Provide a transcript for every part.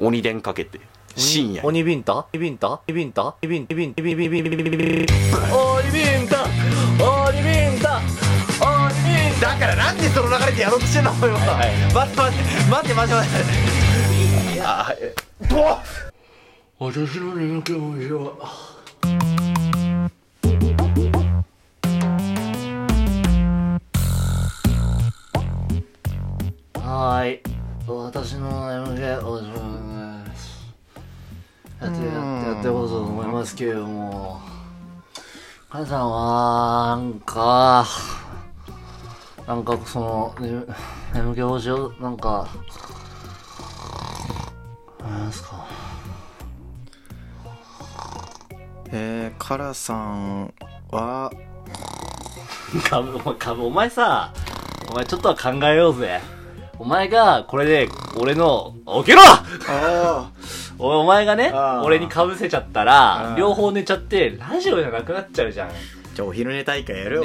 鬼電かけて深夜鬼ビンタ？ビンタビンタ？ビビンビンビンビンビンビンビンビンビンビ鬼ビンタ？鬼ビンタ？鬼ビンタ？だからなんでその流れでやろうとしてんのお前は。待って待って待って待って待ってあっ私の眠気をしよはい。私の MJ おじま。ますけれども母さんはなんかなんかその、ね、眠気をしようなんかなんですか？えー、カラさんは？かぶ、お前、かぶ、お前さ、お前ちょっとは考えようぜ。お前が、これで、俺の、起きろ！あおお前がね俺に被せちゃったあら、ー両方寝ちゃって、ラジオじゃなくなっちゃうじゃん。じゃあお昼寝大会やる？よ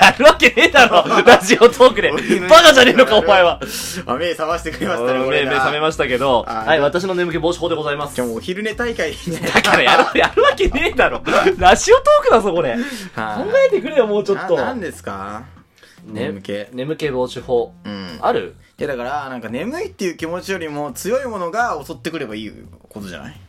やるわけねえだろ ラジオトークで。バカじゃねえのか、お前は。あ目覚ましてくれましたね目、俺目覚めましたけど、はい、私の眠気防止法でございますじゃ。あもうお昼寝大会だからやる、やるわけねえだろ。ラジオトークだぞ、これ。考はいえてくれよ、もうちょっと。ななんですか？ね。眠気。眠気防止法。うん。ある？いやだからなんか眠いっていう気持ちよりも強いものが襲ってくればいいことじゃない？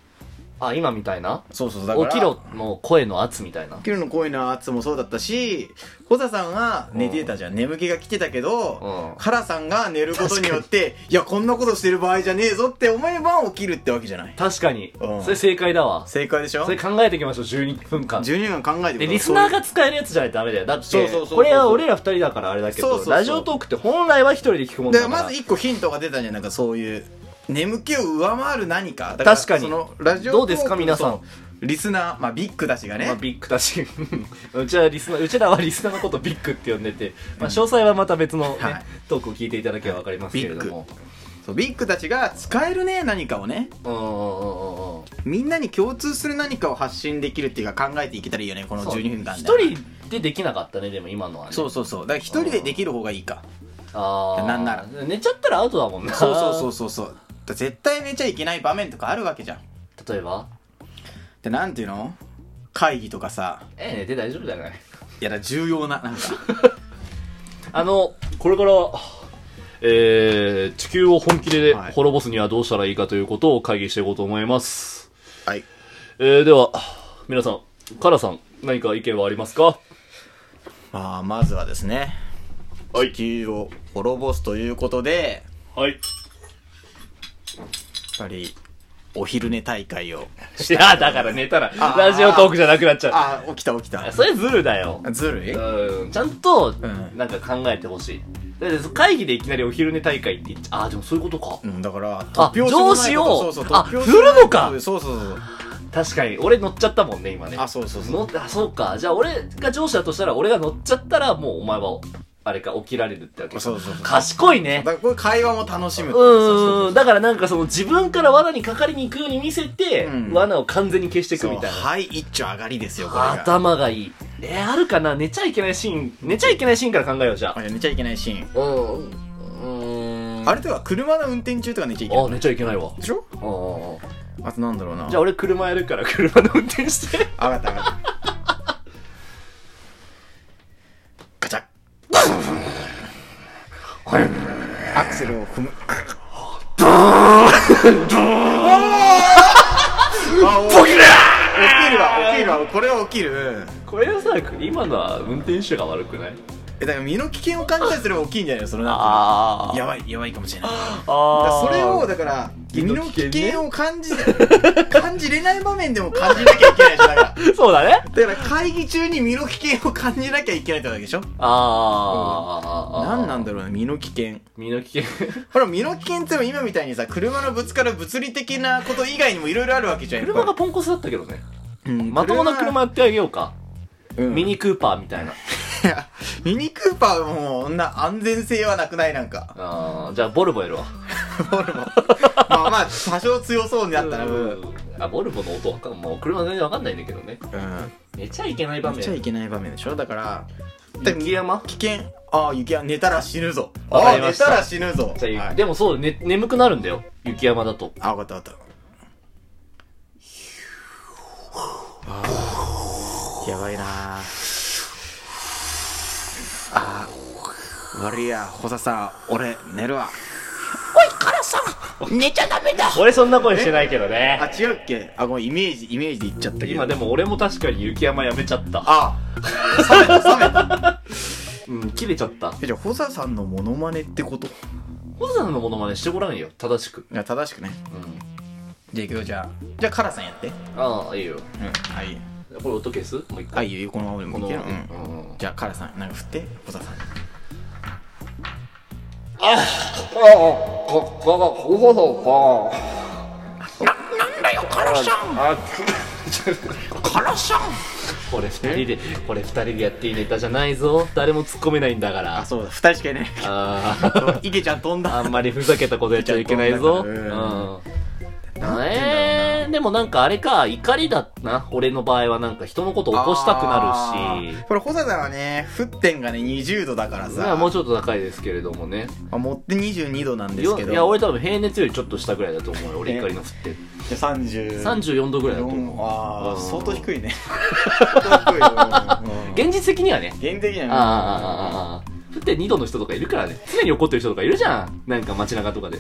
あ、今みたいな？そうそうだから起きろの声の圧みたいな起。きるの声の圧もそうだったし小田さんは寝てたじゃん、眠気が来てたけど、うんカラさんが寝ることによっていやこんなことしてる場合じゃねえぞって思えば起きるってわけじゃない確かにう。んそれ正解だわ。正解でしょ？それ考えていきましょう、12分間。12分考えてで、くリスナーが使えるやつじゃないとダメだよ。だって、そうそうそうこれは俺ら二人だからあれだけど、そうそうそうラジオトークって本来は一人で聞くもんだから。だからまず一個ヒントが出たんじゃんなんかそういう眠気を上回る何か。だら確かに。そのラジオどうですか皆さん？リスナーまあビッグたちがね、まあ、ビッグだし、うちはリスナー、うちらはリスナーのことをビッグって呼んでて、まあ、詳細はまた別のね、はい。トークを聞いていただければわかりますけれども。そうビッグたちが使えるね何かをね。うんうんうんうん。うん。みんなに共通する何かを発信できるっていうか考えていけたらいいよねこのそう。12分間で。一人でできなかったね、でも今のはね。そうそうそう。だから一人でできる方がいいか。ああ。なんなら。寝ちゃったらアウトだもんな。そうそうそうそうそう絶対寝ちゃいけない場面とかあるわけじゃん。例えば？でなんていうの？会議とかさ。ええ、寝て大丈夫じゃないいやだ重要ななんか。あの、これから、えー、地球を本気ではい。滅ぼすにはどうしたらいいかということを会議していこうと思います。はい。えー、では、皆さん、カラさん、何か意見はありますか？まあまずはですね。はい。地球を滅ぼすということで。はい。やっぱりお昼寝大会を いや、だから寝たら、あラジオトークじゃなくなっちゃう。あ起きた起きたそれずるだよ。ずるいうん、ちゃんと、んなんか考えてほしい。だって会議でいきなりお昼寝大会って言っちゃ、あ、でもそういうことか。うん、だから、あ突拍子もないこと上司を？そうそう、あ突拍子もない振るのか？そうそうそうそう。確かに、俺乗っちゃったもんね、今ね。あ、そうそうそう。乗っあ、そうか。じゃあ俺が上司だとしたら、俺が乗っちゃったら、もうお前は、あれか、起きられるってわけかそうそうそう賢いねだ。からこれ会話も楽しむってうん。だからなんかその自分から罠にかかりに行くように見せて、うん罠を完全に消していくみたいな。はい、一丁上がりですよ、これが。頭がいい。えー、あるかな？寝ちゃいけないシーン。寝ちゃいけないシーンから考えよう、じゃあ。あ寝ちゃいけないシーン。うん。うーん。あれとか車の運転中とか寝ちゃいけない。あ、寝ちゃいけないわ。でしょ？ああとなんだろうな。あ。じゃあ俺車やるから車の運転して。あ、わかったわかった。ガチャアクセルを踏む。起きるわ、起きるわ、これは起きる。これはさ、今のは運転手が悪くない？え、だから身の危険を感じたりすれば起きんじゃないの？そのなんあてやばい、やばいかもしれない。それを、だから、身身の危険を感じ、感じれない場面でも感じなきゃいけないでしょ、だから。そうだね。だから会議中に身の危険を感じなきゃいけないってわけでしょ？ああ。何なんだろうね、身の危険。身の危険。ほら、身の危険って今みたいにさ、車のぶつかる物理的なこと以外にもいろいろあるわけじゃん。車がポンコツだったけどね。りうんまともな車やってあげようか。うんミニクーパーみたいな。い やミニクーパーはもう、そんな安全性はなくないなんか。あーじゃあボルボやるわ。ボルボ。まあまあ、多少強そうになったら、うん。うんあ、ボルボの音わかんもう車全然わかんないんだけどね。うん。寝ちゃいけない場面。見ちゃいけない場面でしょ？だから、雪山？危険。ああ雪山寝たら死ぬぞ。わかあありました。寝たら死ぬぞ。じゃあはいでもそう、ね、眠くなるんだよ。雪山だと。あ分かった分かった。あーやばいな。あー悪いや。補佐さん俺寝るわ俺そんな声してないけどあね。違うっけ？あごめんイメージイメージで言っちゃったけど。今でも俺も確かに雪山やめちゃった。あ。冷めた冷めた。うん、切れちゃった。えじゃあ補佐さんのモノマネってこと？いホザさんのモノマネしてごらんよ、正しく。や正しくね。うん。じゃあいくよじゃあ。じゃあカラさんやって。ああ、いいよ。うんはい。これ音消す？もう一あ回。いいよ。このままでもこの、いけるうん。うん。じゃあカラさんなんか振って補佐さんなんだよ、カラシャンあ、カラシャンこれ二人で、これ二人でやっていいネタじゃないぞ。誰も突っ込めないんだから。あそうだ二人しかいないああ池ちゃん飛ん、だあんまりふざけたことやっちゃいけないぞ。ううん。うん、でもなんかあれか、怒りだな。俺の場合はなんか人のこと起こしたくなるし。これ、ホサさんはね、沸点がね、20度だからまあさ、もうちょっと高いですけれどもね。まあ、持って22度なんですけど、よいや、俺多分平熱よりちょっと下ぐらいだと思うよ。俺怒りの振って。じゃあ30。34度ぐらいだと思う。ああ、うん相当低いね。相当低いよ。うん現実的にはね。現的にはねああ、ああ、ああ。振って2度の人とかいるからね。常に怒ってる人とかいるじゃん。なんか街中とかで。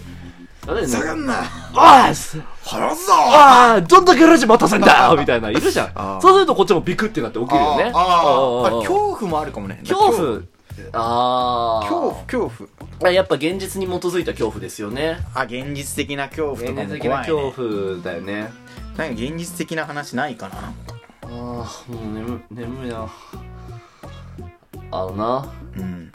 あれ下がんなおいす離すぞああどんだけラジ待たせんだよ みたいな、いるじゃん。そうするとこっちもビクってなって起きるよね。あーあ恐怖もあるかもね。恐怖。ああ。恐怖、恐怖。あやっぱ現実に基づいた恐怖ですよね。あ、現実的な恐怖と現かも実的な怖い、ね。恐怖だよね。なんか現実的な話ないかな？ああ、もう眠、眠いな。あのな、うん。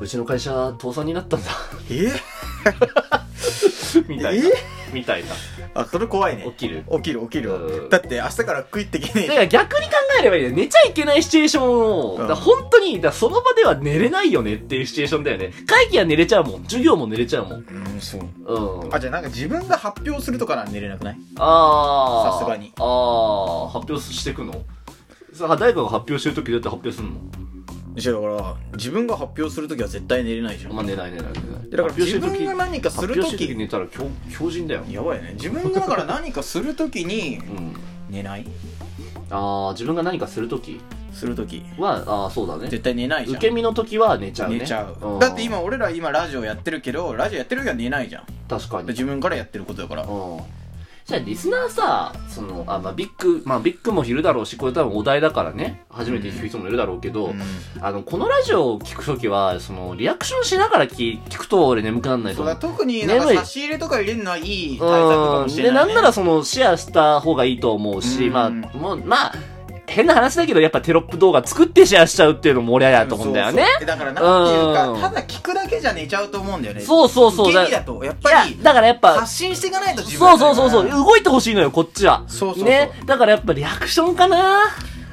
うちの会社倒産になったんだ。え みたいな。みたいな。あ、それ怖いね。起きる。起きる起きるうんだって明日から食いってけねえだから逆に考えればいいよ。寝ちゃいけないシチュエーションを、うんだ本当に、だその場では寝れないよねっていうシチュエーションだよね。会議は寝れちゃうもん。授業も寝れちゃうもん。うん、そう。うん。あ、じゃあなんか自分が発表するとかなら寝れなくない？あーさすがにああ、発表してくの？さあ、誰かが発表してるときどうやって発表するの？だから、自分が発表するときは絶対寝れないじゃん。まあ寝ない寝ない寝ない。だから自分が何かする時時寝たら強強靭だよ。やばいね。自分がだから何かするときにうん。寝ない？ああ、自分が何かするとき？するとき。は、ああ、そうだね。絶対寝ないじゃん。受け身の時は寝ちゃうね。寝ちゃう。んだって今、俺ら今ラジオやってるけど、ラジオやってる時は寝ないじゃん。確かに。自分からやってることだから。うん。じゃあリスナーさ、その、あ、まあビッグ、まあビッグもいるだろうし、これ多分お題だからね、初めて聞く人もいるだろうけど、うん。あの、このラジオを聞くときは、その、リアクションしながら聞聞くと俺眠くならないと思う。だ特になんか差し入れとか入れるのはいい対策かもしれない、ね。なんならその、シェアした方がいいと思うし、うん。まあ、もう、まあ、変な話だけど、やっぱテロップ動画作ってシェアしちゃうっていうのも俺はやと思うんだよね。そうそうだからなんていううんか、ただ聞くだけじゃ寝ちゃうと思うんだよね。そうそうそう。受け身だと、やっぱり、、だからやっぱ、発信していかないと自そう分だからそうそうそう、動いてほしいのよ、こっちは。そうそうそうね。だからやっぱリアクションかな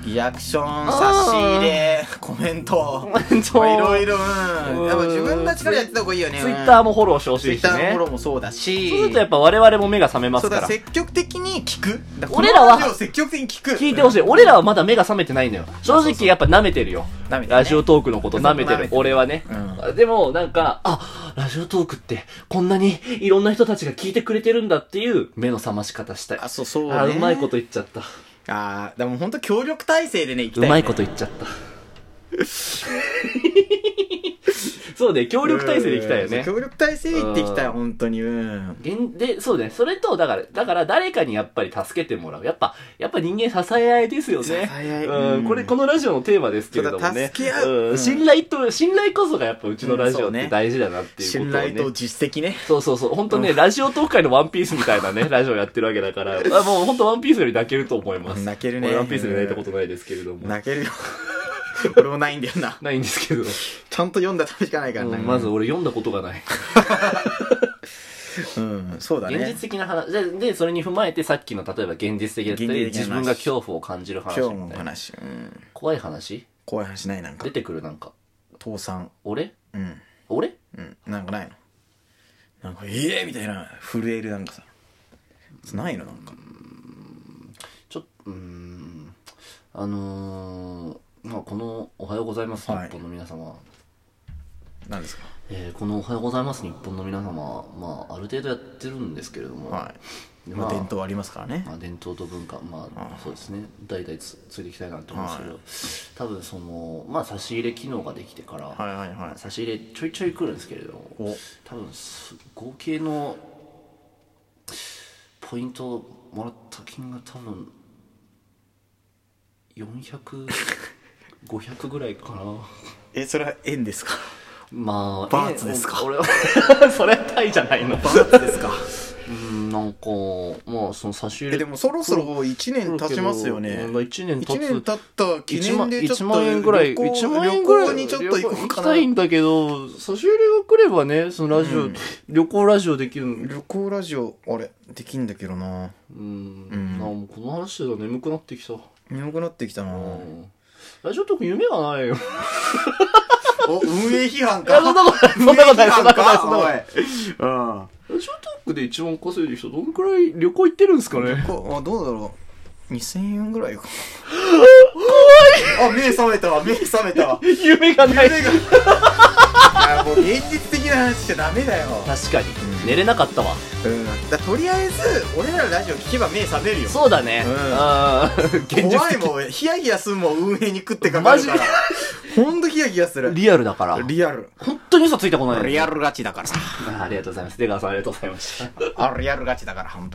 リアクション、差し入れ、コメント。いろいろ。やっぱ自分たちからやってた方がいいよね。ツイッターも、もフォローしてほしツイッター。フォローもそうだし。そうするとやっぱ我々も目が覚めますから。そうだ積極的に聞く。俺らは積極的に聞く。聞いてほしい。俺らはまだ目が覚めてないのよ。正直やっぱ舐めてるよ。ねラジオトークのこと舐めてる俺はね。うでもなんか、あ、ラジオトークってこんなにいろんな人たちが聞いてくれてるんだっていう目の覚まし方したい。あ、そうそうね。あ、うまいこと言っちゃった。あーでも本当協力体制でね、行きたい、ね。うまいこと言っちゃった。そうね、協力体制でいきたいよねうん。協力体制で行っていきたい、うん本当に。うん。現で、そうね。それと、だから、だから誰かにやっぱり助けてもらう。やっぱ、やっぱ人間支え合いですよね。支え合いうん、うんこれ、このラジオのテーマですけれどもね。助け合う信頼と、信頼こそがやっぱうちのラジオって大事だなっていうことをね。信頼と実績ね。そうそうそう。本当ね、ラジオトーク界のワンピースみたいなね、ラジオやってるわけだから、あもう本当ワンピースより泣けると思います。泣けるね俺ワンピースで泣いたことないですけれども。泣けるよ。俺もないんだよな。ないんですけど。ちゃんと読んだためしかないからな。うんまず俺読んだことがない。うん、そうだ現実ね。的な話ででそれに踏まえてさっきの例えば現実的だったり自分が恐怖を感じる話今日みたいなも話。うん。怖い話？怖い話ないなんか出。てくるなんか倒産。俺？うん。俺？うん。なんかないのなんか、ええみたいな、震えるなんかさ。ないのなんか。ちょっとうーんあのー、まあ、この「おはようございます」日はい。本の皆様、何ですか？えーこの「おはようございます」日本の皆様まあある程度やってるんですけれども、はい、まあまあ、伝統ありますからね。まあ、伝統と文化まあそうですね。代々つついていきたいなと思うんですけど、多分そのまあ差し入れ機能ができてから、はいはいはい。差し入れちょいちょい来るんですけれども。お。多分す合計のポイントもらった金が多分400500ぐらいかな。えそれは円ですか？まあバーツですか？え俺は それはタイじゃないの。バーツですか？うんなんかまあその差し入えれでもそろそろ1年経ちますよね。うんまあ、1年経つ。1年経った記念でちょっと1万円ぐらい、旅行1万円ぐらいにちょっと行こうか旅行きなたいんだけど、差し入れが来ればね、そのラジオ、うん。旅行ラジオできるの。旅行ラジオあれ？できんだけどな。うん。んなんかもうこの話で眠くなってきた。眠くなってきたな。うんラジオトーク夢がないよ。お運営批判いや、そんなことない、そんなことない、そんなことない、そんなことない。い。うん。ラジオトークで一番稼いでる人、どんくらい旅行行ってるんですかね？こあどうだろう。2000円ぐらいか。怖い。あ目覚めたわ。目覚めたわ。夢がない。夢が現実的な話しちゃダメだよ確かに。寝れなかったわ。うんだとりあえず俺らのラジオ聞けば目覚めるよそうだね。うんあ。怖いもんヒヤヒヤすんもん運営に食ってかかるからほんとヒヤヒヤするリアルだから。リアル本当に嘘ついたことない。リアルガチだからさあありがとうございます。出川さんありがとうございました。あリアルガチだから本当